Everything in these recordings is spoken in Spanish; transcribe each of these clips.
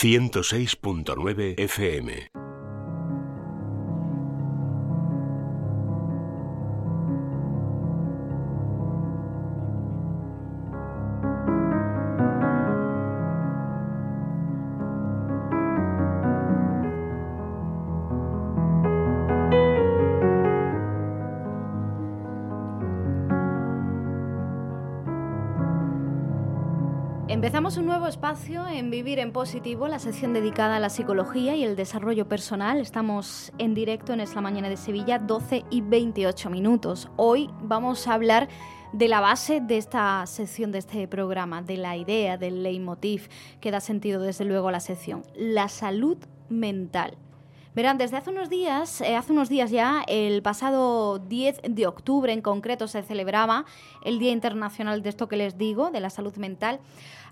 106.9 FM. Un nuevo espacio en Vivir en Positivo, la sección dedicada a la psicología y el desarrollo personal. Estamos en directo en esta mañana de Sevilla, 12 y 28 minutos. Hoy vamos a hablar de la base de esta sección, de este programa, de la idea, del leitmotiv que da sentido desde luego a la sección, la salud mental. Verán, desde hace unos días, eh, hace unos días ya, el pasado 10 de octubre en concreto se celebraba el Día Internacional de esto que les digo, de la salud mental.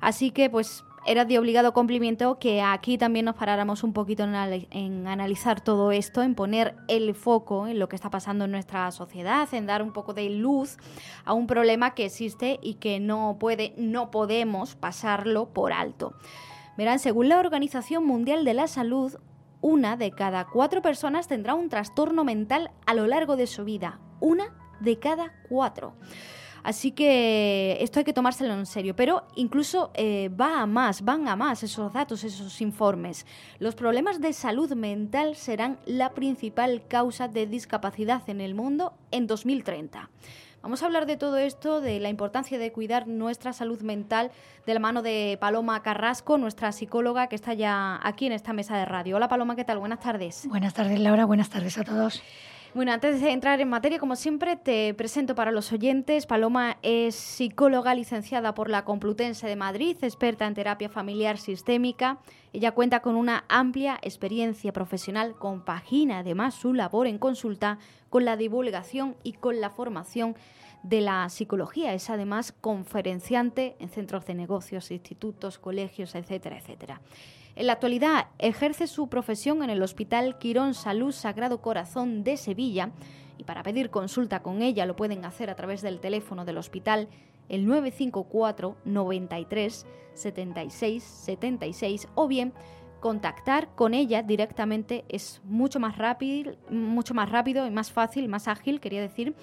Así que pues era de obligado cumplimiento que aquí también nos paráramos un poquito en, analizar todo esto, en poner el foco en lo que está pasando en nuestra sociedad, en dar un poco de luz a un problema que existe y que no puede, no podemos pasarlo por alto. Verán, según la Organización Mundial de la Salud, una de cada cuatro personas tendrá un trastorno mental a lo largo de su vida. Una de cada cuatro. Así que esto hay que tomárselo en serio, pero incluso eh, va a más, van a más esos datos, esos informes. Los problemas de salud mental serán la principal causa de discapacidad en el mundo en 2030. Vamos a hablar de todo esto, de la importancia de cuidar nuestra salud mental de la mano de Paloma Carrasco, nuestra psicóloga que está ya aquí en esta mesa de radio. Hola Paloma, ¿qué tal? Buenas tardes. Buenas tardes Laura, buenas tardes a todos. Bueno, antes de entrar en materia, como siempre, te presento para los oyentes. Paloma es psicóloga licenciada por la Complutense de Madrid, experta en terapia familiar sistémica. Ella cuenta con una amplia experiencia profesional, compagina además su labor en consulta con la divulgación y con la formación de la psicología. Es además conferenciante en centros de negocios, institutos, colegios, etcétera, etcétera. En la actualidad ejerce su profesión en el Hospital Quirón Salud Sagrado Corazón de Sevilla y para pedir consulta con ella lo pueden hacer a través del teléfono del hospital el 954 93 76 76 o bien contactar con ella directamente. Es mucho más rápido, mucho más rápido y más fácil, más ágil, quería decir,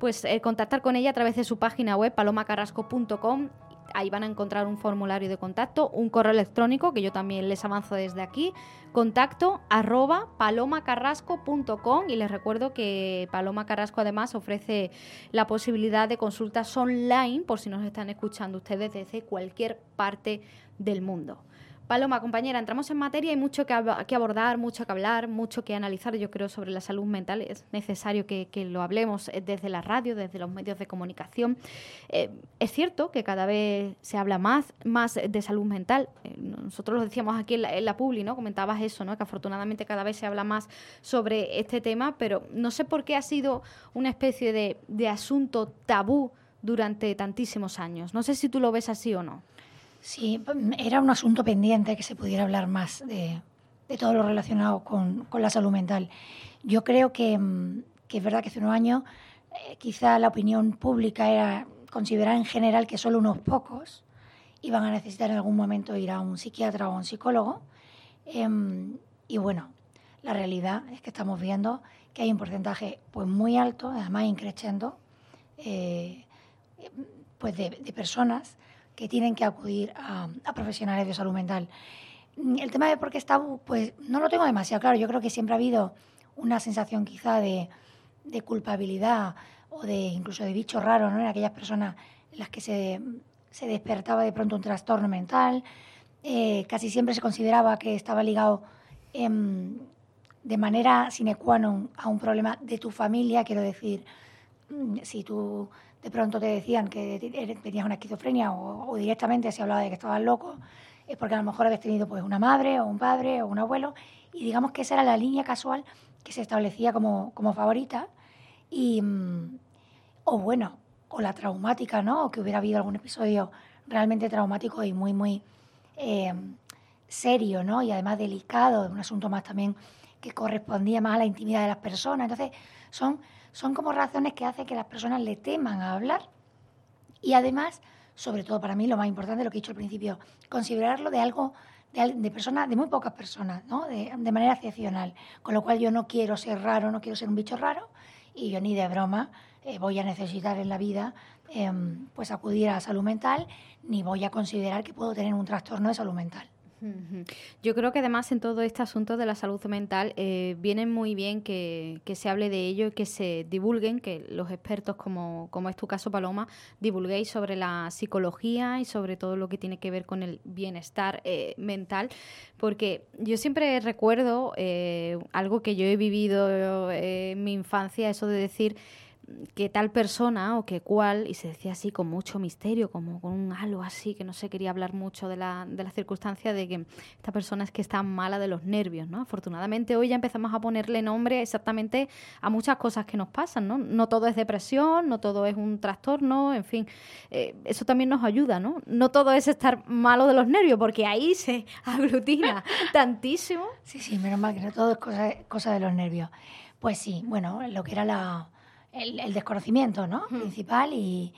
pues eh, contactar con ella a través de su página web palomacarrasco.com Ahí van a encontrar un formulario de contacto, un correo electrónico que yo también les avanzo desde aquí, contacto arroba palomacarrasco.com y les recuerdo que Paloma Carrasco además ofrece la posibilidad de consultas online por si nos están escuchando ustedes desde cualquier parte del mundo. Paloma, compañera, entramos en materia, hay mucho que, abordar, mucho que hablar, mucho que analizar, yo creo, sobre la salud mental. Es necesario que, lo hablemos eh, desde la radio, desde los medios de comunicación. Eh, es cierto que cada vez se habla más, más de salud mental. Eh, nosotros lo decíamos aquí en la, en Publi, ¿no? Comentabas eso, ¿no? Que afortunadamente cada vez se habla más sobre este tema, pero no sé por qué ha sido una especie de asunto tabú durante tantísimos años. No sé si tú lo ves así o no. Sí, era un asunto pendiente que se pudiera hablar más de, todo lo relacionado con, la salud mental. Yo creo que, mm, es verdad que hace unos años eh, quizá la opinión pública era considerar en general que solo unos pocos iban a necesitar en algún momento ir a un psiquiatra o a un psicólogo. Em, y bueno, la realidad es que estamos viendo que hay un porcentaje pues muy alto, además increciendo, eh, pues de personas que tienen que acudir a, profesionales de salud mental. El tema de por qué está, pues no lo tengo demasiado claro. Yo creo que siempre ha habido una sensación quizá de, culpabilidad o de incluso de bicho raro ¿no? en aquellas personas en las que se, despertaba de pronto un trastorno mental. Eh, casi siempre se consideraba que estaba ligado em, de manera sine qua non a un problema de tu familia, quiero decir, mm, si tú de pronto te decían que tenías una esquizofrenia o, directamente se hablaba de que estabas loco, es porque a lo mejor habías tenido pues una madre o un padre o un abuelo y digamos que esa era la línea casual que se establecía como, como favorita y mm, o bueno, o la traumática, ¿no? O que hubiera habido algún episodio realmente traumático y muy, muy eh, serio, ¿no? Y además delicado, un asunto más también que correspondía más a la intimidad de las personas. Entonces, son son como razones que hacen que las personas le teman a hablar y además, sobre todo para mí, lo más importante, lo que he dicho al principio, considerarlo de algo de, personas, de muy pocas personas, ¿no? de, de manera excepcional. Con lo cual yo no quiero ser raro, no quiero ser un bicho raro y yo ni de broma eh, voy a necesitar en la vida em, pues acudir a salud mental ni voy a considerar que puedo tener un trastorno de salud mental. Yo creo que además en todo este asunto de la salud mental eh, viene muy bien que, se hable de ello y que se divulguen, que los expertos, como, como es tu caso, Paloma, divulguéis sobre la psicología y sobre todo lo que tiene que ver con el bienestar eh, mental, porque yo siempre recuerdo eh, algo que yo he vivido en mi infancia, eso de decir que tal persona o que cual, y se decía así con mucho misterio, como con un halo así, que no se quería hablar mucho de la, de la circunstancia de que esta persona es que está mala de los nervios, ¿no? Afortunadamente hoy ya empezamos a ponerle nombre exactamente a muchas cosas que nos pasan, ¿no? No todo es depresión, no todo es un trastorno, en fin, eh, eso también nos ayuda, ¿no? No todo es estar malo de los nervios, porque ahí se aglutina tantísimo. Sí, sí, menos mal que no todo es cosa, cosa de los nervios. Pues sí, bueno, lo que era la el, desconocimiento ¿no? principal y,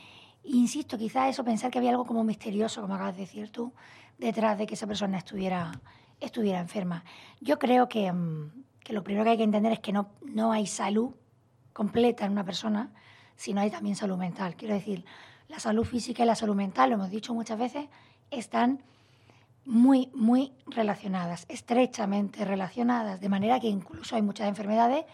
insisto, quizá eso, pensar que había algo como misterioso, como acabas de decir tú, detrás de que esa persona estuviera, estuviera enferma. Yo creo que, mm, que lo primero que hay que entender es que no, no hay salud completa en una persona, sino hay también salud mental. Quiero decir, la salud física y la salud mental, lo hemos dicho muchas veces, están muy, muy relacionadas, estrechamente relacionadas, de manera que incluso hay muchas enfermedades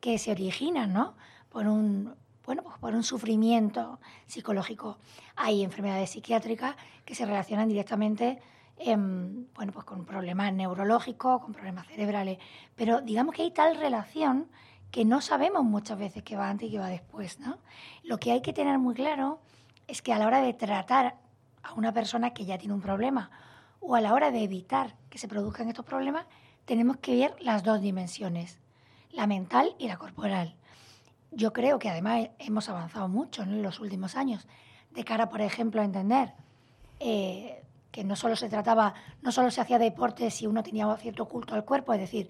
que se originan, ¿no? Por un, bueno, pues por un sufrimiento psicológico. Hay enfermedades psiquiátricas que se relacionan directamente bueno, pues con problemas neurológicos, con problemas cerebrales, pero digamos que hay tal relación que no sabemos muchas veces qué va antes y qué va después. ¿no? Lo que hay que tener muy claro es que a la hora de tratar a una persona que ya tiene un problema o a la hora de evitar que se produzcan estos problemas, tenemos que ver las dos dimensiones, la mental y la corporal. Yo creo que además hemos avanzado mucho en los últimos años, de cara, por ejemplo, a entender eh, que no solo se trataba, no solo se hacía deporte si uno tenía cierto culto al cuerpo, es decir,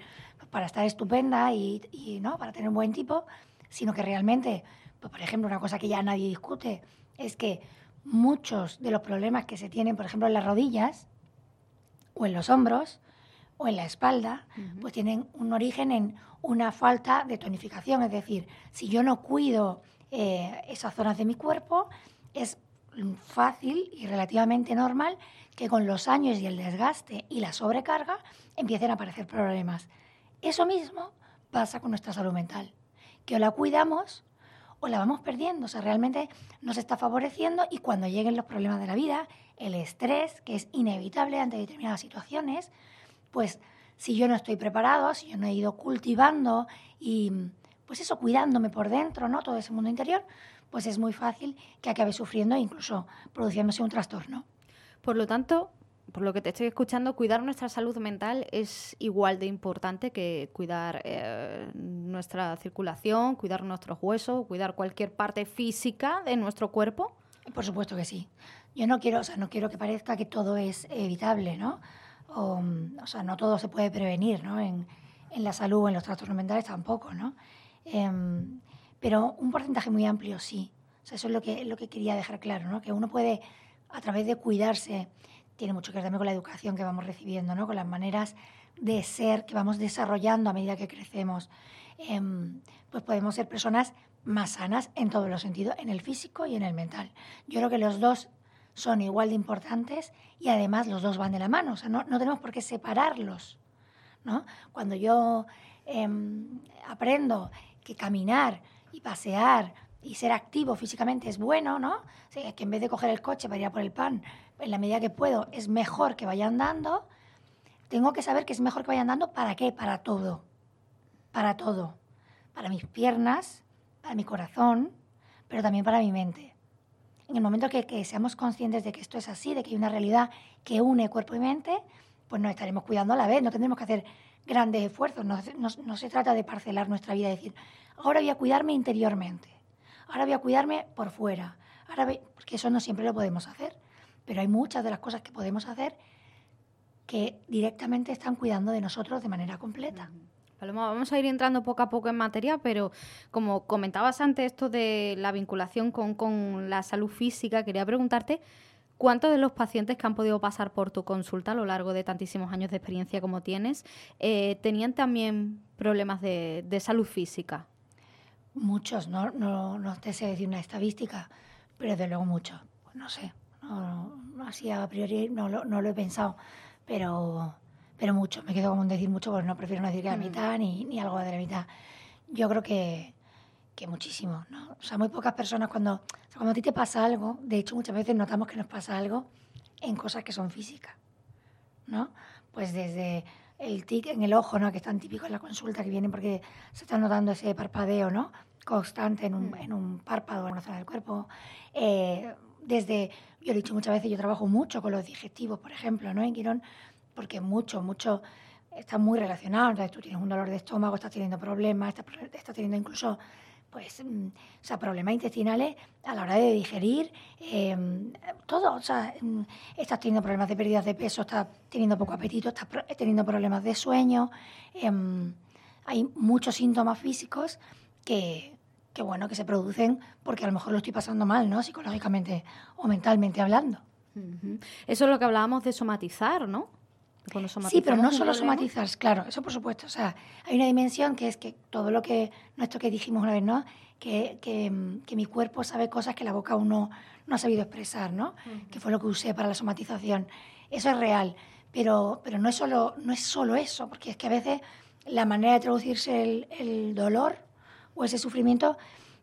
para estar estupenda y, ¿no? para tener un buen tipo, sino que realmente, pues, por ejemplo, una cosa que ya nadie discute es que muchos de los problemas que se tienen, por ejemplo, en las rodillas o en los hombros o en la espalda, pues tienen un origen en una falta de tonificación. Es decir, si yo no cuido eh, esas zonas de mi cuerpo, es fácil y relativamente normal que con los años y el desgaste y la sobrecarga empiecen a aparecer problemas. Eso mismo pasa con nuestra salud mental, que o la cuidamos o la vamos perdiendo, o sea, realmente nos está favoreciendo y cuando lleguen los problemas de la vida, el estrés, que es inevitable ante determinadas situaciones, pues si yo no estoy preparado, si yo no he ido cultivando y pues eso, cuidándome por dentro, ¿no? Todo ese mundo interior, pues es muy fácil que acabe sufriendo e incluso produciéndose un trastorno. Por lo tanto, por lo que te estoy escuchando, cuidar nuestra salud mental es igual de importante que cuidar eh, nuestra circulación, cuidar nuestros huesos, cuidar cualquier parte física de nuestro cuerpo. Por supuesto que sí. Yo no quiero, o sea, no quiero que parezca que todo es evitable, ¿no? O, o sea, no todo se puede prevenir, ¿no? En, en, la salud o en los trastornos mentales tampoco, ¿no? Em, pero un porcentaje muy amplio sí. O sea, eso es lo que, lo que quería dejar claro, ¿no? Que uno puede, a través de cuidarse, tiene mucho que ver también con la educación que vamos recibiendo, ¿no? Con las maneras de ser que vamos desarrollando a medida que crecemos. Em, pues podemos ser personas más sanas en todos los sentidos, en el físico y en el mental. Yo creo que los dos son igual de importantes y además los dos van de la mano, o sea, no, tenemos por qué separarlos. ¿no? Cuando yo em, aprendo que caminar y pasear y ser activo físicamente es bueno, ¿no? O que en vez de coger el coche para ir a por el pan, en la medida que puedo, es mejor que vaya andando, tengo que saber que es mejor que vaya andando para qué, para todo, para todo, para mis piernas, para mi corazón, pero también para mi mente en el momento que, seamos conscientes de que esto es así, de que hay una realidad que une cuerpo y mente, pues nos estaremos cuidando a la vez, no tendremos que hacer grandes esfuerzos, no, se trata de parcelar nuestra vida, y decir, ahora voy a cuidarme interiormente, ahora voy a cuidarme por fuera, ahora porque eso no siempre lo podemos hacer, pero hay muchas de las cosas que podemos hacer que directamente están cuidando de nosotros de manera completa vamos a ir entrando poco a poco en materia, pero como comentabas antes esto de la vinculación con, la salud física, quería preguntarte ¿Cuántos de los pacientes que han podido pasar por tu consulta a lo largo de tantísimos años de experiencia como tienes eh, tenían también problemas de, salud física? Muchos, no, no, no te sé decir una estadística, pero desde luego muchos. No sé, no, así a priori no, no lo he pensado, pero, pero mucho. Me quedo como decir mucho porque no prefiero no decir que la mm. mitad ni, ni algo de la mitad. Yo creo que, que muchísimo, ¿no? O sea, muy pocas personas cuando, cuando a ti te pasa algo, de hecho muchas veces notamos que nos pasa algo en cosas que son físicas, ¿no? Pues desde el tic en el ojo, ¿no? Que es tan típico en la consulta, que viene porque se está notando ese parpadeo, ¿no? Constante en un, mm. en un párpado, en una zona del cuerpo. Eh, desde, yo he dicho muchas veces, yo trabajo mucho con los digestivos, por ejemplo, ¿no? En Quirón, porque mucho, mucho está muy relacionado. Entonces tú tienes un dolor de estómago, estás teniendo problemas, estás, estás teniendo incluso pues, mm, o sea, problemas intestinales a la hora de digerir, em, todo, o sea, mm, estás teniendo problemas de pérdidas de peso, estás teniendo poco apetito, estás teniendo problemas de sueño, em, hay muchos síntomas físicos que, que, bueno, que se producen porque a lo mejor lo estoy pasando mal, ¿no? Psicológicamente o mentalmente hablando. Eso es lo que hablábamos de somatizar, ¿no? Sí, pero no solo somatizar, claro, eso por supuesto. O sea, hay una dimensión que es que todo lo que, nuestro que dijimos una vez, ¿no? Que, que, mi cuerpo sabe cosas que la boca aún no, ha sabido expresar, ¿no? Que fue lo que usé para la somatización. Eso es real, pero, pero no, es solo, no es solo eso, porque es que a veces la manera de traducirse el, el dolor o ese sufrimiento,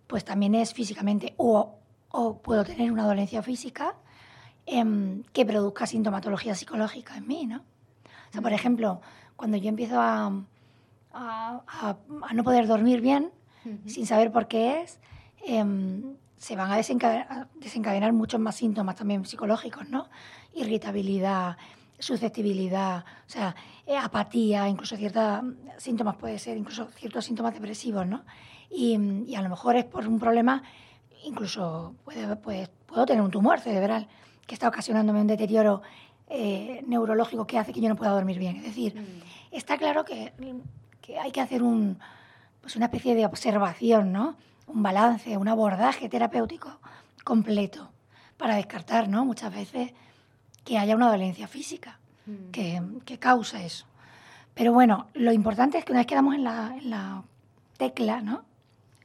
pues también es físicamente, o, o puedo tener una dolencia física em, que produzca sintomatología psicológica en mí, ¿no? O sea, por ejemplo, cuando yo empiezo a, a, no poder dormir bien, sin saber por qué es, em, se van a desencadenar, muchos más síntomas también psicológicos, ¿no? Irritabilidad, susceptibilidad, o sea, eh, apatía, incluso ciertos síntomas puede ser, incluso ciertos síntomas depresivos, ¿no? Y, y, a lo mejor es por un problema, incluso puede, puedo tener un tumor cerebral que está ocasionándome un deterioro eh, neurológico que hace que yo no pueda dormir bien. Es decir, mm. está claro que, hay que hacer un, pues una especie de observación, ¿no? un balance, un abordaje terapéutico completo para descartar ¿no? muchas veces que haya una dolencia física mm. que, causa eso. Pero bueno, lo importante es que una vez que damos en la, tecla, ¿no?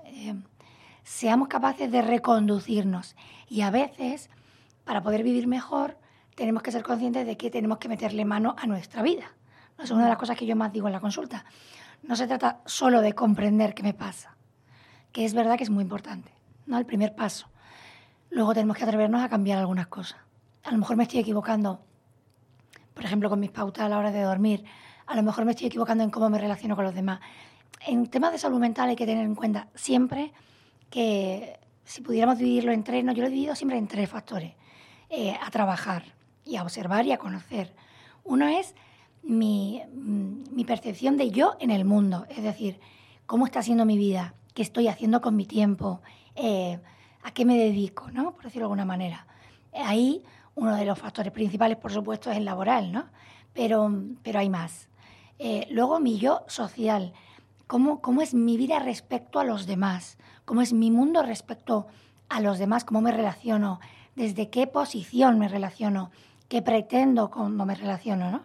Eh, seamos capaces de reconducirnos. Y a veces, para poder vivir mejor, tenemos que ser conscientes de que tenemos que meterle mano a nuestra vida. Es una de las cosas que yo más digo en la consulta. No se trata solo de comprender qué me pasa, que es verdad que es muy importante, ¿no? El primer paso. Luego tenemos que atrevernos a cambiar algunas cosas. A lo mejor me estoy equivocando, por ejemplo, con mis pautas a la hora de dormir. A lo mejor me estoy equivocando en cómo me relaciono con los demás. En temas de salud mental hay que tener en cuenta siempre que si pudiéramos dividirlo en tres, no, yo lo he dividido siempre en tres factores eh, a trabajar y a observar y a conocer. Uno es mi, mi, percepción de yo en el mundo, es decir, cómo está siendo mi vida, qué estoy haciendo con mi tiempo, eh, a qué me dedico, ¿no? por decirlo de alguna manera. Ahí uno de los factores principales, por supuesto, es el laboral, ¿no? pero, pero hay más. Eh, luego mi yo social, cómo, cómo es mi vida respecto a los demás, cómo es mi mundo respecto a los demás, cómo me relaciono, desde qué posición me relaciono, qué pretendo cuando me relaciono, ¿no?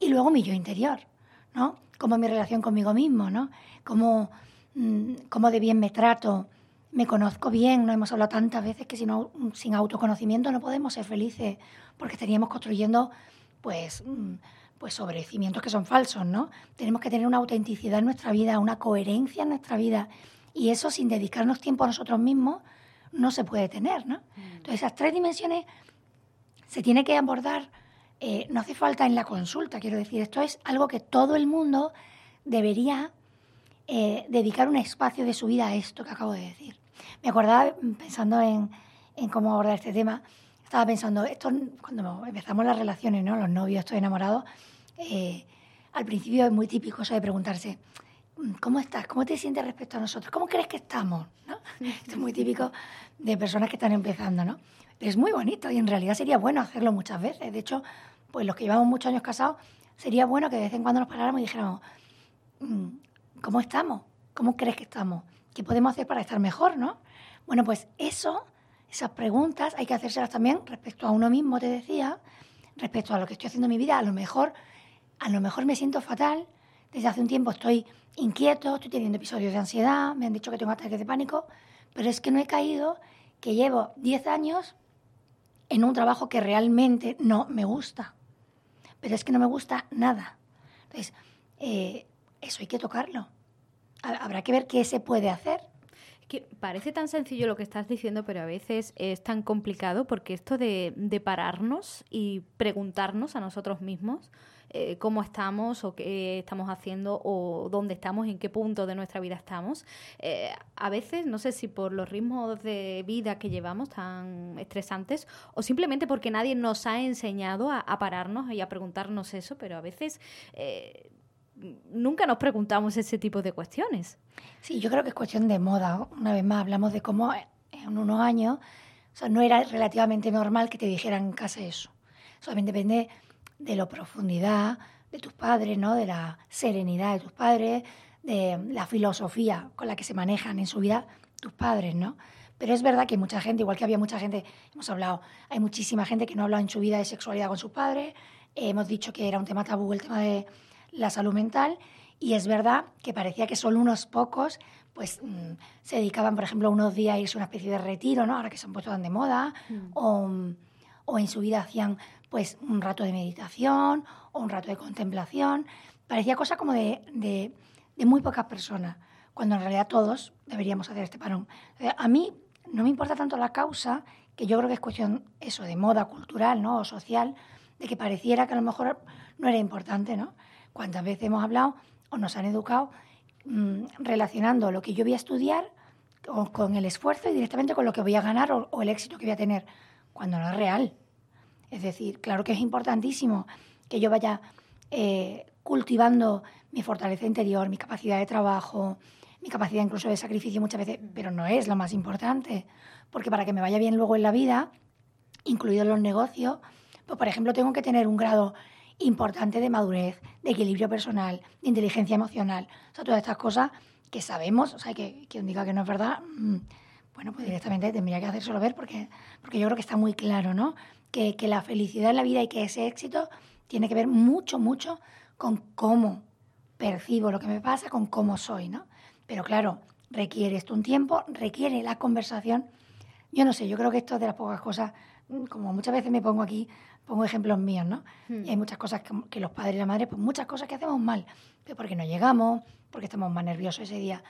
Y luego mi yo interior, ¿no? Cómo mi relación conmigo mismo, ¿no? Cómo, mm, cómo de bien me trato, me conozco bien, no hemos hablado tantas veces que sin, sin autoconocimiento no podemos ser felices porque estaríamos construyendo pues, mm, pues sobre cimientos que son falsos, ¿no? Tenemos que tener una autenticidad en nuestra vida, una coherencia en nuestra vida y eso sin dedicarnos tiempo a nosotros mismos no se puede tener, ¿no? Mm. Entonces esas tres dimensiones se tiene que abordar, eh, no hace falta en la consulta, quiero decir, esto es algo que todo el mundo debería eh, dedicar un espacio de su vida a esto que acabo de decir. Me acordaba, pensando en, cómo abordar este tema, estaba pensando, esto cuando empezamos las relaciones, ¿no? los novios, estoy enamorado, eh, al principio es muy típico eso de preguntarse, ¿cómo estás? ¿Cómo te sientes respecto a nosotros? ¿Cómo crees que estamos? ¿no? Esto es muy típico de personas que están empezando, ¿no? Es muy bonito y en realidad sería bueno hacerlo muchas veces. De hecho, pues los que llevamos muchos años casados, sería bueno que de vez en cuando nos paráramos y dijéramos, mm, ¿cómo estamos? ¿Cómo crees que estamos? ¿Qué podemos hacer para estar mejor, no? Bueno, pues eso esas preguntas hay que hacérselas también respecto a uno mismo, te decía, respecto a lo que estoy haciendo en mi vida. A lo mejor, a lo mejor me siento fatal. Desde hace un tiempo estoy inquieto, estoy teniendo episodios de ansiedad, me han dicho que tengo ataques de pánico, pero es que no he caído, que llevo 10 años en un trabajo que realmente no me gusta. Pero es que no me gusta nada. Entonces, eh, eso hay que tocarlo. Habrá que ver qué se puede hacer. Parece tan sencillo lo que estás diciendo, pero a veces es tan complicado porque esto de, pararnos y preguntarnos a nosotros mismos eh, cómo estamos o qué estamos haciendo o dónde estamos, en qué punto de nuestra vida estamos, eh, a veces no sé si por los ritmos de vida que llevamos tan estresantes o simplemente porque nadie nos ha enseñado a, pararnos y a preguntarnos eso, pero a veces... Eh, nunca nos preguntamos ese tipo de cuestiones. Sí, yo creo que es cuestión de moda. Una vez más hablamos de cómo en unos años o sea, no era relativamente normal que te dijeran en casa eso. Solamente depende de la profundidad de tus padres, ¿no? de la serenidad de tus padres, de la filosofía con la que se manejan en su vida tus padres, ¿no? Pero es verdad que mucha gente, igual que había mucha gente, hemos hablado, hay muchísima gente que no ha hablado en su vida de sexualidad con sus padres, hemos dicho que era un tema tabú el tema de la salud mental y es verdad que parecía que solo unos pocos pues mm, se dedicaban, por ejemplo, unos días a irse a una especie de retiro, ¿no? Ahora que se han puesto tan de moda, mm. o, o, en su vida hacían pues un rato de meditación o un rato de contemplación. Parecía cosa como de, de, de muy pocas personas, cuando en realidad todos deberíamos hacer este parón. A mí no me importa tanto la causa, que yo creo que es cuestión eso de moda cultural, ¿no? o social, de que pareciera que a lo mejor no era importante, ¿no? ¿Cuántas veces hemos hablado o nos han educado mm, relacionando lo que yo voy a estudiar con, el esfuerzo y directamente con lo que voy a ganar o, el éxito que voy a tener, cuando no es real? Es decir, claro que es importantísimo que yo vaya eh, cultivando mi fortaleza interior, mi capacidad de trabajo, mi capacidad incluso de sacrificio muchas veces, pero no es lo más importante, porque para que me vaya bien luego en la vida, incluidos los negocios, pues por ejemplo tengo que tener un grado importante de madurez, de equilibrio personal, de inteligencia emocional. O sea, todas estas cosas que sabemos, o sea, que quien diga que no es verdad, mm, bueno, pues directamente tendría que hacérselo ver porque, porque yo creo que está muy claro, ¿no? Que, que la felicidad en la vida y que ese éxito tiene que ver mucho, mucho con cómo percibo lo que me pasa, con cómo soy, ¿no? Pero claro, requiere esto un tiempo, requiere la conversación. Yo no sé, yo creo que esto es de las pocas cosas, como muchas veces me pongo aquí pongo ejemplos míos, ¿no? Hmm. Y hay muchas cosas que, los padres y la madre, pues muchas cosas que hacemos mal, pero porque no llegamos, porque estamos más nerviosos ese día.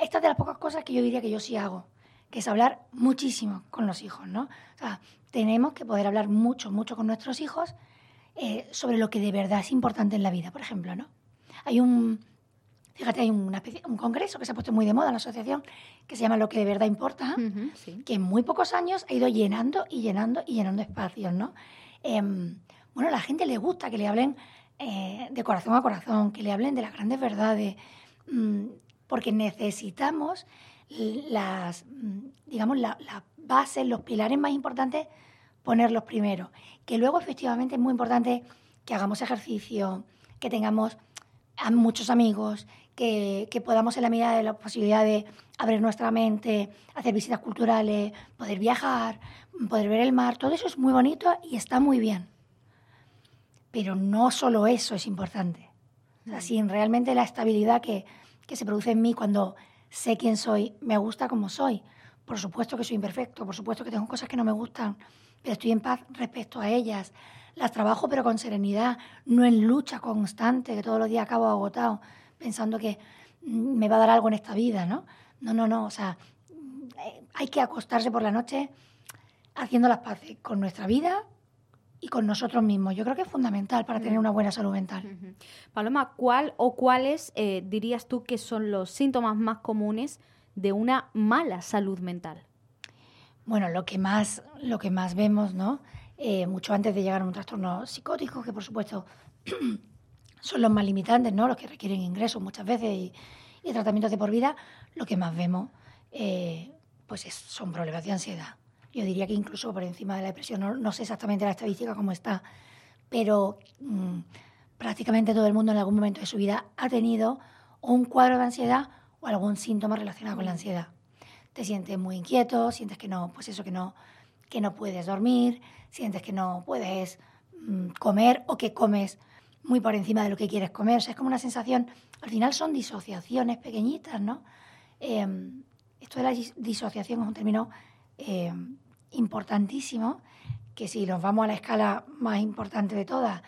Esta es de las pocas cosas que yo diría que yo sí hago, que es hablar muchísimo con los hijos, ¿no? O sea, tenemos que poder hablar mucho, mucho con nuestros hijos eh, sobre lo que de verdad es importante en la vida, por ejemplo, ¿no? Hay un, fíjate, hay una un congreso que se ha puesto muy de moda en la asociación, que se llama Lo que de verdad importa, que en muy pocos años ha ido llenando y llenando y llenando espacios, ¿no? Em, bueno, a la gente le gusta que le hablen eh, de corazón a corazón, que le hablen de las grandes verdades, mm, porque necesitamos las, mm, digamos, las bases, los pilares más importantes, ponerlos primero. Que luego, efectivamente, es muy importante que hagamos ejercicio, que tengamos a muchos amigos, que, que, podamos en la medida de la posibilidad de abrir nuestra mente, hacer visitas culturales, poder viajar, poder ver el mar, todo eso es muy bonito y está muy bien. Pero no solo eso es importante. O sea, si realmente la estabilidad que, que se produce en mí cuando sé quién soy, me gusta como soy. Por supuesto que soy imperfecto, por supuesto que tengo cosas que no me gustan, pero estoy en paz respecto a ellas. Las trabajo pero con serenidad, no en lucha constante, que todos los días acabo agotado, pensando que mm, me va a dar algo en esta vida, ¿no? No, no, no, o sea, eh, hay que acostarse por la noche haciendo las paces con nuestra vida y con nosotros mismos. Yo creo que es fundamental para tener una buena salud mental. Paloma, ¿cuál o cuáles eh, dirías tú que son los síntomas más comunes de una mala salud mental? Bueno, lo que más, lo que más vemos, ¿no? Eh, mucho antes de llegar a un trastorno psicótico, que por supuesto son los más limitantes, ¿no? Los que requieren ingresos muchas veces y, tratamientos de por vida, lo que más vemos eh, pues son problemas de ansiedad. Yo diría que incluso por encima de la depresión, no, sé exactamente la estadística cómo está, pero mm, prácticamente todo el mundo en algún momento de su vida ha tenido un cuadro de ansiedad o algún síntoma relacionado con la ansiedad. te sientes muy inquieto, sientes que no, pues eso, que no, que no puedes dormir, sientes que no puedes mm, comer o que comes muy por encima de lo que quieres comer. O sea, es como una sensación, al final son disociaciones pequeñitas, ¿no? Em, esto de la disociación es un término em, importantísimo que si nos vamos a la escala más importante de todas,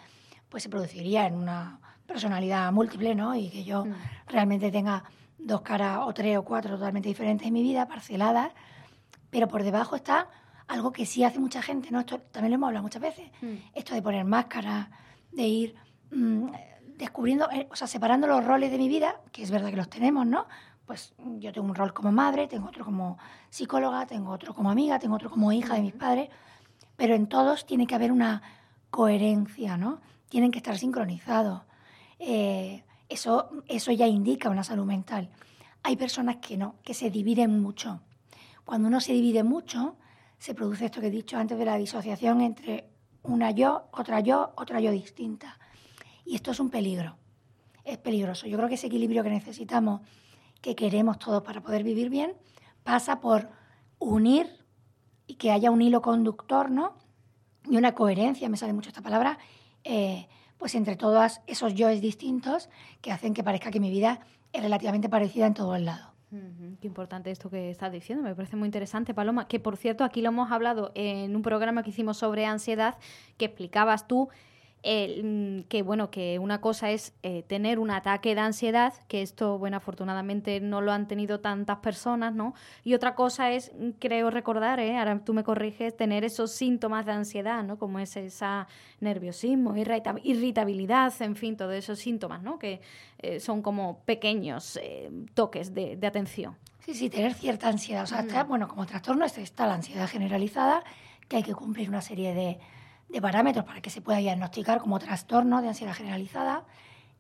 pues se produciría en una personalidad múltiple, ¿no? Y que yo mm. realmente tenga dos caras o tres o cuatro totalmente diferentes en mi vida, parceladas, pero por debajo está algo que sí hace mucha gente, ¿no? Esto también lo hemos hablado muchas veces, mm. esto de poner máscaras, de ir mm, descubriendo, eh, o sea, separando los roles de mi vida, que es verdad que los tenemos, ¿no? Pues yo tengo un rol como madre, tengo otro como psicóloga, tengo otro como amiga, tengo otro como hija de mis padres, pero en todos tiene que haber una coherencia, ¿no? Tienen que estar sincronizados. Eh, eso, eso ya indica una salud mental. Hay personas que no, que se dividen mucho. Cuando uno se divide mucho, se produce esto que he dicho antes de la disociación entre una yo, otra yo, otra yo distinta. Y esto es un peligro. Es peligroso. Yo creo que ese equilibrio que necesitamos, que queremos todos para poder vivir bien, pasa por unir y que haya un hilo conductor, ¿no? Y una coherencia, me sale mucho esta palabra, eh, pues entre todos esos yoes distintos que hacen que parezca que mi vida es relativamente parecida en todo Qué importante esto que estás diciendo, me parece muy interesante, Paloma. Que por cierto, aquí lo hemos hablado en un programa que hicimos sobre ansiedad, que explicabas tú Mm, que bueno, que una cosa es eh, tener un ataque de ansiedad, que esto, bueno, afortunadamente no lo han tenido tantas personas, ¿no? Y otra cosa es, mm, creo recordar, ¿eh? ahora tú me corriges, tener esos síntomas de ansiedad, ¿no? Como es esa nerviosismo, irritabilidad, en fin, todos esos síntomas, ¿no? Que eh, son como pequeños eh, toques de, atención. Sí, sí, tener cierta ansiedad. O sea, bueno, como trastorno está la ansiedad generalizada, que hay que cumplir una serie de de parámetros para que se pueda diagnosticar como trastorno de ansiedad generalizada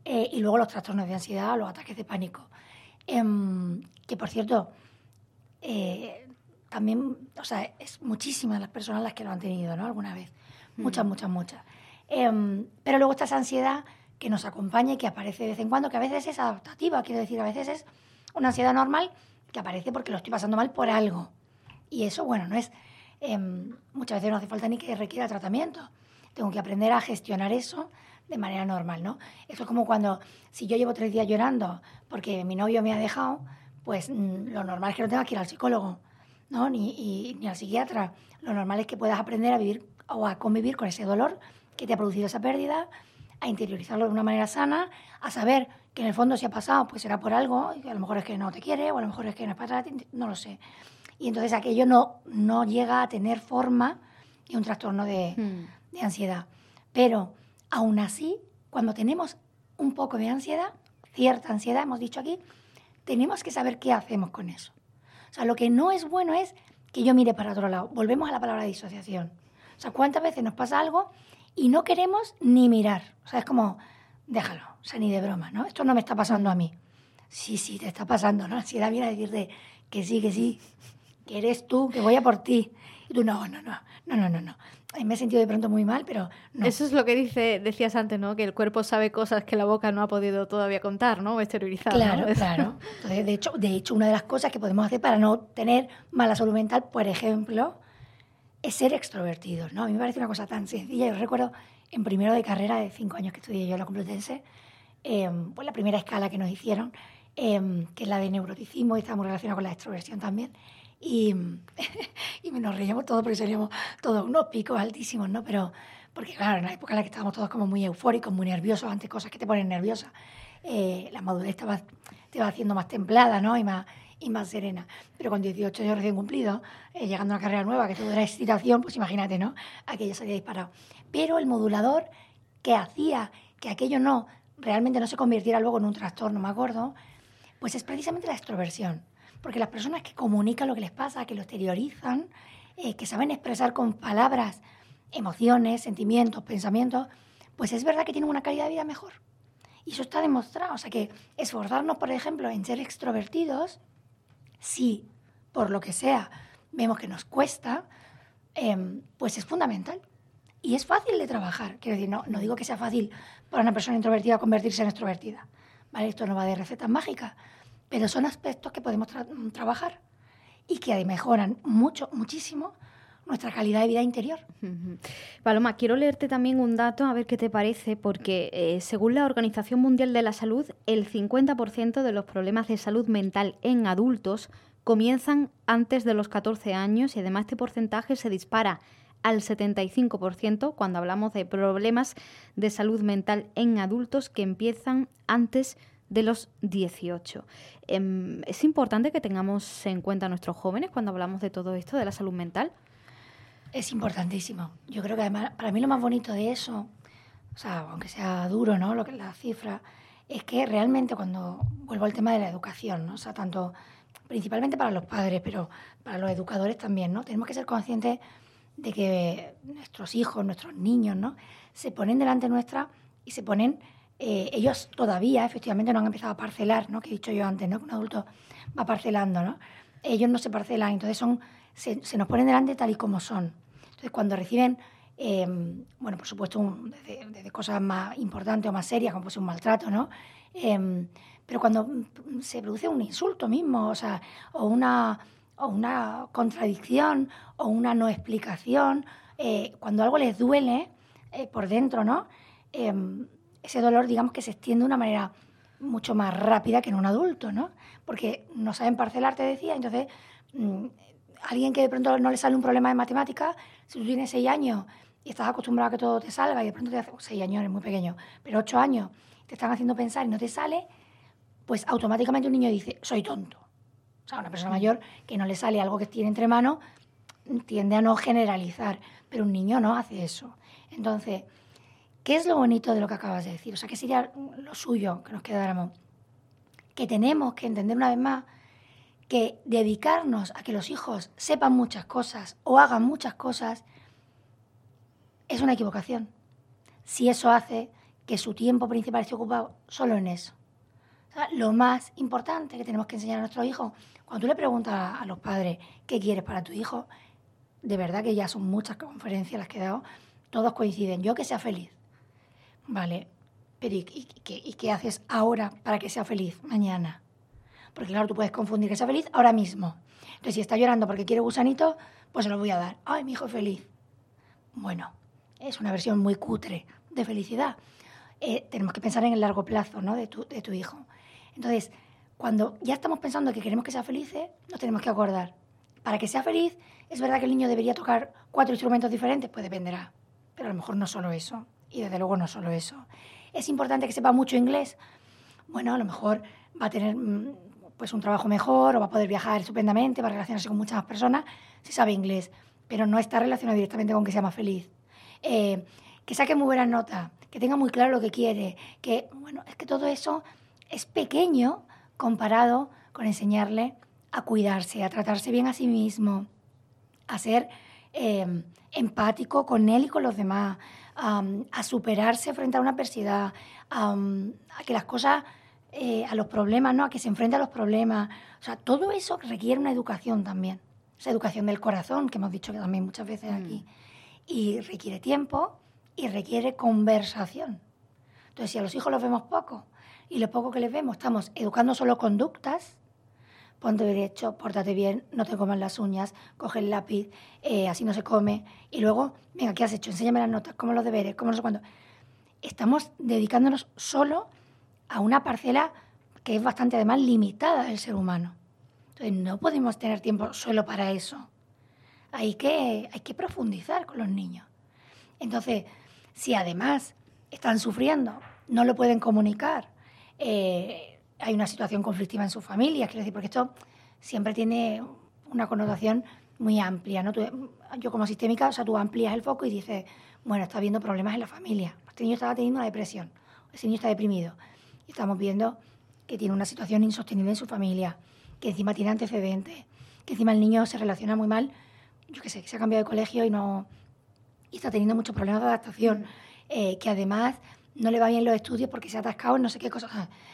eh, y luego los trastornos de ansiedad, los ataques de pánico. Em, que por cierto, eh, también, o sea, es muchísimas las personas las que lo han tenido, ¿no? Alguna vez. Muchas, muchas, muchas. Em, pero luego está esa ansiedad que nos acompaña y que aparece de vez en cuando, que a veces es adaptativa, quiero decir, a veces es una ansiedad normal que aparece porque lo estoy pasando mal por algo. Y eso, bueno, no es Em, muchas veces no hace falta ni que requiera tratamiento. Tengo que aprender a gestionar eso de manera normal, ¿no? Eso es como cuando, si yo llevo tres días llorando porque mi novio me ha dejado, pues mm, lo normal es que no tengas que ir al psicólogo, ¿no? Ni, ni al psiquiatra. Lo normal es que puedas aprender a vivir o a convivir con ese dolor que te ha producido esa pérdida, a interiorizarlo de una manera sana, a saber que en el fondo si ha pasado, pues será por algo, y a lo mejor es que no te quiere, o a lo mejor es que no es para ti, no lo sé y entonces aquello no, no llega a tener forma de un trastorno de, hmm. de ansiedad. Pero aún así, cuando tenemos un poco de ansiedad, cierta ansiedad, hemos dicho aquí, tenemos que saber qué hacemos con eso. O sea, lo que no es bueno es que yo mire para otro lado. Volvemos a la palabra disociación. O sea, ¿cuántas veces nos pasa algo y no queremos ni mirar? O sea, es como, déjalo, o sea, ni de broma, ¿no? Esto no me está pasando a mí. Sí, sí, te está pasando, ¿no? Ansiedad viene a decirte que sí, que sí, que eres tú, que voy a por ti. Y tú, no, no, no, no, no, no, no. Me he sentido de pronto muy mal, pero no. Eso es lo que dice, decías antes, ¿no? Que el cuerpo sabe cosas que la boca no ha podido todavía contar, ¿no? O exteriorizar. Claro, claro. Entonces, de hecho, de hecho, una de las cosas que podemos hacer para no tener mala salud mental, por ejemplo, es ser extrovertidos, ¿no? A mí me parece una cosa tan sencilla. Yo recuerdo en primero de carrera de cinco años que estudié yo en la Complutense, eh, pues la primera escala que nos hicieron, eh, que es la de neuroticismo, y está muy relacionada con la extroversión también. Y, y nos reíamos todos porque salíamos todos unos picos altísimos, ¿no? Pero, porque claro, en la época en la que estábamos todos como muy eufóricos, muy nerviosos ante cosas que te ponen nerviosa, eh, la madurez te va, te va haciendo más templada, ¿no? Y más, y más serena. Pero con 18 años recién cumplidos, eh, llegando a una carrera nueva, que todo era excitación, pues imagínate, ¿no? Aquello se había disparado. Pero el modulador que hacía que aquello no, realmente no se convirtiera luego en un trastorno más gordo, pues es precisamente la extroversión. Porque las personas que comunican lo que les pasa, que lo exteriorizan, eh, que saben expresar con palabras emociones, sentimientos, pensamientos, pues es verdad que tienen una calidad de vida mejor. Y eso está demostrado. O sea que esforzarnos, por ejemplo, en ser extrovertidos, si por lo que sea vemos que nos cuesta, em, pues es fundamental. Y es fácil de trabajar. Quiero decir, no, no digo que sea fácil para una persona introvertida convertirse en extrovertida. ¿Vale? Esto no va de recetas mágicas. Pero son aspectos que podemos trabajar y que mejoran mucho, muchísimo nuestra calidad de vida interior. Paloma, quiero leerte también un dato, a ver qué te parece, porque eh, según la Organización Mundial de la Salud, el 50% de los problemas de salud mental en adultos comienzan antes de los 14 años y además este porcentaje se dispara al 75% cuando hablamos de problemas de salud mental en adultos que empiezan antes de los 18. Em, ¿Es importante que tengamos en cuenta a nuestros jóvenes cuando hablamos de todo esto, de la salud mental? Es importantísimo. Yo creo que además, para mí lo más bonito de eso, o sea, aunque sea duro, ¿no? Lo que la cifra, es que realmente cuando vuelvo al tema de la educación, ¿no? O sea, tanto principalmente para los padres, pero para los educadores también, ¿no? Tenemos que ser conscientes de que nuestros hijos, nuestros niños, ¿no? Se ponen delante nuestra y se ponen, eh, ellos todavía efectivamente no han empezado a parcelar, ¿no? Que he dicho yo antes, ¿no? Que un adulto va parcelando, ¿no? Ellos no se parcelan, entonces son, se, nos ponen delante tal y como son. Entonces, cuando reciben, eh, bueno, por supuesto, desde, cosas más importantes o más serias, como puede ser un maltrato, ¿no? Eh, pero cuando se produce un insulto mismo, o sea, o una, o una contradicción, o una no explicación, cuando algo les duele por dentro, ¿no? Ese dolor, digamos, que se extiende de una manera mucho más rápida que en un adulto, ¿no? Porque no saben parcelar, te decía, entonces mm, alguien que de pronto no le sale un problema de matemáticas si tú tienes seis años y estás acostumbrado a que todo te salga y de pronto te hace, seis años eres muy pequeño, pero ocho años te están haciendo pensar y no te sale, pues automáticamente un niño dice, soy tonto. O sea, una persona mayor que no le sale algo que tiene entre manos tiende a no generalizar, pero un niño no hace eso. Entonces, ¿qué es lo bonito de lo que acabas de decir? O sea, ¿qué sería lo suyo que nos quedáramos? Que tenemos que entender una vez más que dedicarnos a que los hijos sepan muchas cosas o hagan muchas cosas es una equivocación. Si eso hace que su tiempo principal esté ocupado solo en eso. lo más importante que tenemos que enseñar a nuestros hijos, cuando tú le preguntas a los padres qué quieres para tu hijo, de verdad que ya son muchas conferencias las que he dado, todos coinciden. Yo que sea feliz. Vale, pero ¿y, qué haces ahora para que sea feliz mañana? Porque claro, tú puedes confundir que sea feliz ahora mismo. Entonces, si está llorando porque quiere gusanito, pues se lo voy a dar. Ay, mi hijo es feliz. Bueno, es una versión muy cutre de felicidad. Eh, tenemos que pensar en el largo plazo ¿no? de, tu, de tu hijo. Entonces, cuando ya estamos pensando que queremos que sea feliz, nos tenemos que acordar. Para que sea feliz, es verdad que el niño debería tocar cuatro instrumentos diferentes, pues dependerá. Pero a lo mejor no solo eso. Y desde luego no solo eso. ¿Es importante que sepa mucho inglés? Bueno, a lo mejor va a tener mm, pues un trabajo mejor o va a poder viajar estupendamente, va a relacionarse con muchas más personas si sabe inglés, pero no está relacionado directamente con que sea más feliz. Eh, que saque muy buenas notas, que tenga muy claro lo que quiere, que, bueno, es que todo eso es pequeño comparado con enseñarle a cuidarse, a tratarse bien a sí mismo, a ser eh, empático con él y con los demás, a superarse frente a una adversidad, a que las cosas eh, a los problemas, ¿no? a que se enfrente a los problemas. O sea, todo eso requiere una educación también. Esa educación del corazón, que hemos dicho también muchas veces aquí. Mm. Y requiere tiempo y requiere conversación. Entonces, si a los hijos los vemos poco y lo poco que les vemos estamos educando solo conductas, ponte derecho, pórtate bien, no te comas las uñas, coge el lápiz, eh, así no se come. Y luego, venga, ¿qué has hecho? Enséñame las notas, cómo los deberes, cómo no sé cuándo. Estamos dedicándonos solo a una parcela que es bastante además limitada del ser humano. Entonces no podemos tener tiempo solo para eso. Hay que, hay que profundizar con los niños. Entonces, si además están sufriendo, no lo pueden comunicar, eh, hay una situación conflictiva en su familia, quiero decir, porque esto siempre tiene una connotación muy amplia. ¿no? yo como sistémica, o sea, tú amplías el foco y dices, bueno, está habiendo problemas en la familia. Este niño estaba teniendo una depresión, ese niño está deprimido estamos viendo que tiene una situación insostenible en su familia, que encima tiene antecedentes, que encima el niño se relaciona muy mal, yo qué sé, que se ha cambiado de colegio y no y está teniendo muchos problemas de adaptación, eh, que además no le va bien los estudios porque se ha atascado en no sé qué cosas.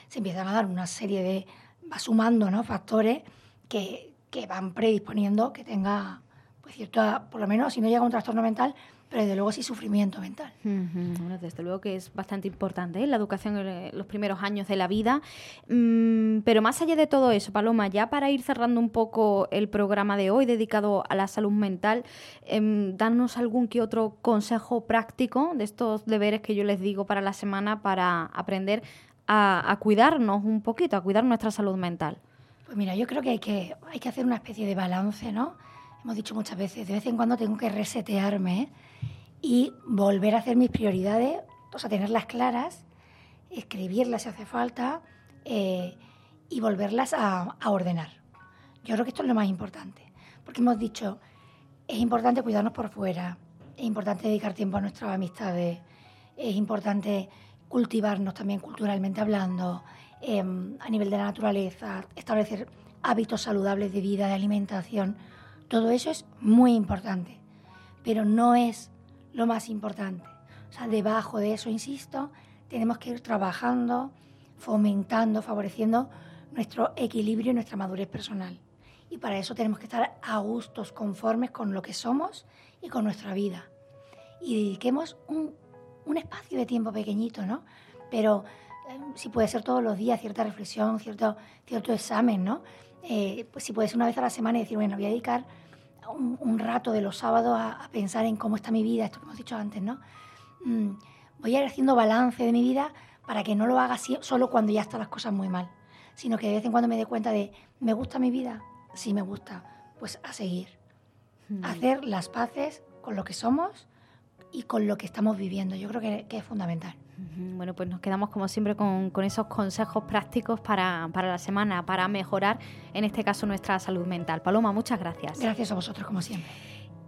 Se empiezan a dar una serie de, va sumando ¿no? factores que, que van predisponiendo que tenga, pues cierto, por lo menos si no llega a un trastorno mental, pero desde luego sí sufrimiento mental. Bueno, desde luego que es bastante importante ¿eh? la educación en los primeros años de la vida. Mm, pero más allá de todo eso, Paloma, ya para ir cerrando un poco el programa de hoy dedicado a la salud mental, eh, danos algún que otro consejo práctico de estos deberes que yo les digo para la semana para aprender a, cuidarnos un poquito, a cuidar nuestra salud mental. Pues mira, yo creo que hay que, hay que hacer una especie de balance, ¿no? Hemos dicho muchas veces, de vez en cuando tengo que resetearme ¿eh? Y volver a hacer mis prioridades, o sea, tenerlas claras, escribirlas si hace falta eh, y volverlas a, ordenar. Yo creo que esto es lo más importante, porque hemos dicho, es importante cuidarnos por fuera, es importante dedicar tiempo a nuestras amistades, es importante cultivarnos también culturalmente hablando, em, a nivel de la naturaleza, establecer hábitos saludables de vida, de alimentación. Todo eso es muy importante, pero no es lo más importante. O sea, debajo de eso, insisto, tenemos que ir trabajando, fomentando, favoreciendo nuestro equilibrio y nuestra madurez personal. Y para eso tenemos que estar a gustos, conformes con lo que somos y con nuestra vida. Y dediquemos un, espacio de tiempo pequeñito, ¿no? Pero eh, si puede ser todos los días, cierta reflexión, cierto, cierto examen, ¿no? Eh, pues si puede ser una vez a la semana y decir, bueno, voy a dedicar un, rato de los sábados a, pensar en cómo está mi vida, esto que hemos dicho antes, ¿no? Mm, voy a ir haciendo balance de mi vida para que no lo haga solo cuando ya están las cosas muy mal, sino que de vez en cuando me dé cuenta de, ¿me gusta mi vida? Sí, me gusta. Pues a seguir. Hmm. Hacer las paces con lo que somos y con lo que estamos viviendo. Yo creo que es fundamental. Bueno, pues nos quedamos como siempre con, esos consejos prácticos para, para, la semana, para mejorar en este caso nuestra salud mental. Paloma, muchas gracias. Gracias a vosotros, como siempre.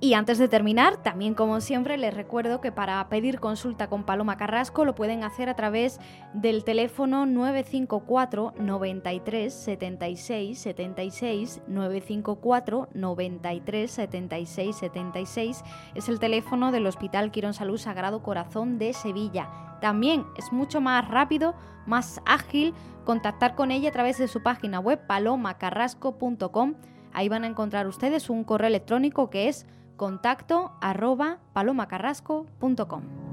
Y antes de terminar, también como siempre, les recuerdo que para pedir consulta con Paloma Carrasco lo pueden hacer a través del teléfono 954 93 76 76 954 93 76 76 es el teléfono del Hospital Quirón Salud Sagrado Corazón de Sevilla. También es mucho más rápido, más ágil contactar con ella a través de su página web palomacarrasco.com. Ahí van a encontrar ustedes un correo electrónico que es contacto arroba palomacarrasco.com.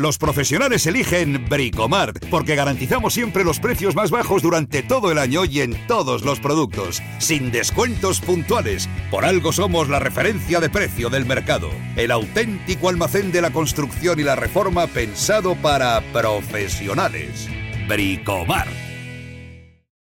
Los profesionales eligen Bricomart porque garantizamos siempre los precios más bajos durante todo el año y en todos los productos, sin descuentos puntuales. Por algo somos la referencia de precio del mercado, el auténtico almacén de la construcción y la reforma pensado para profesionales. Bricomart.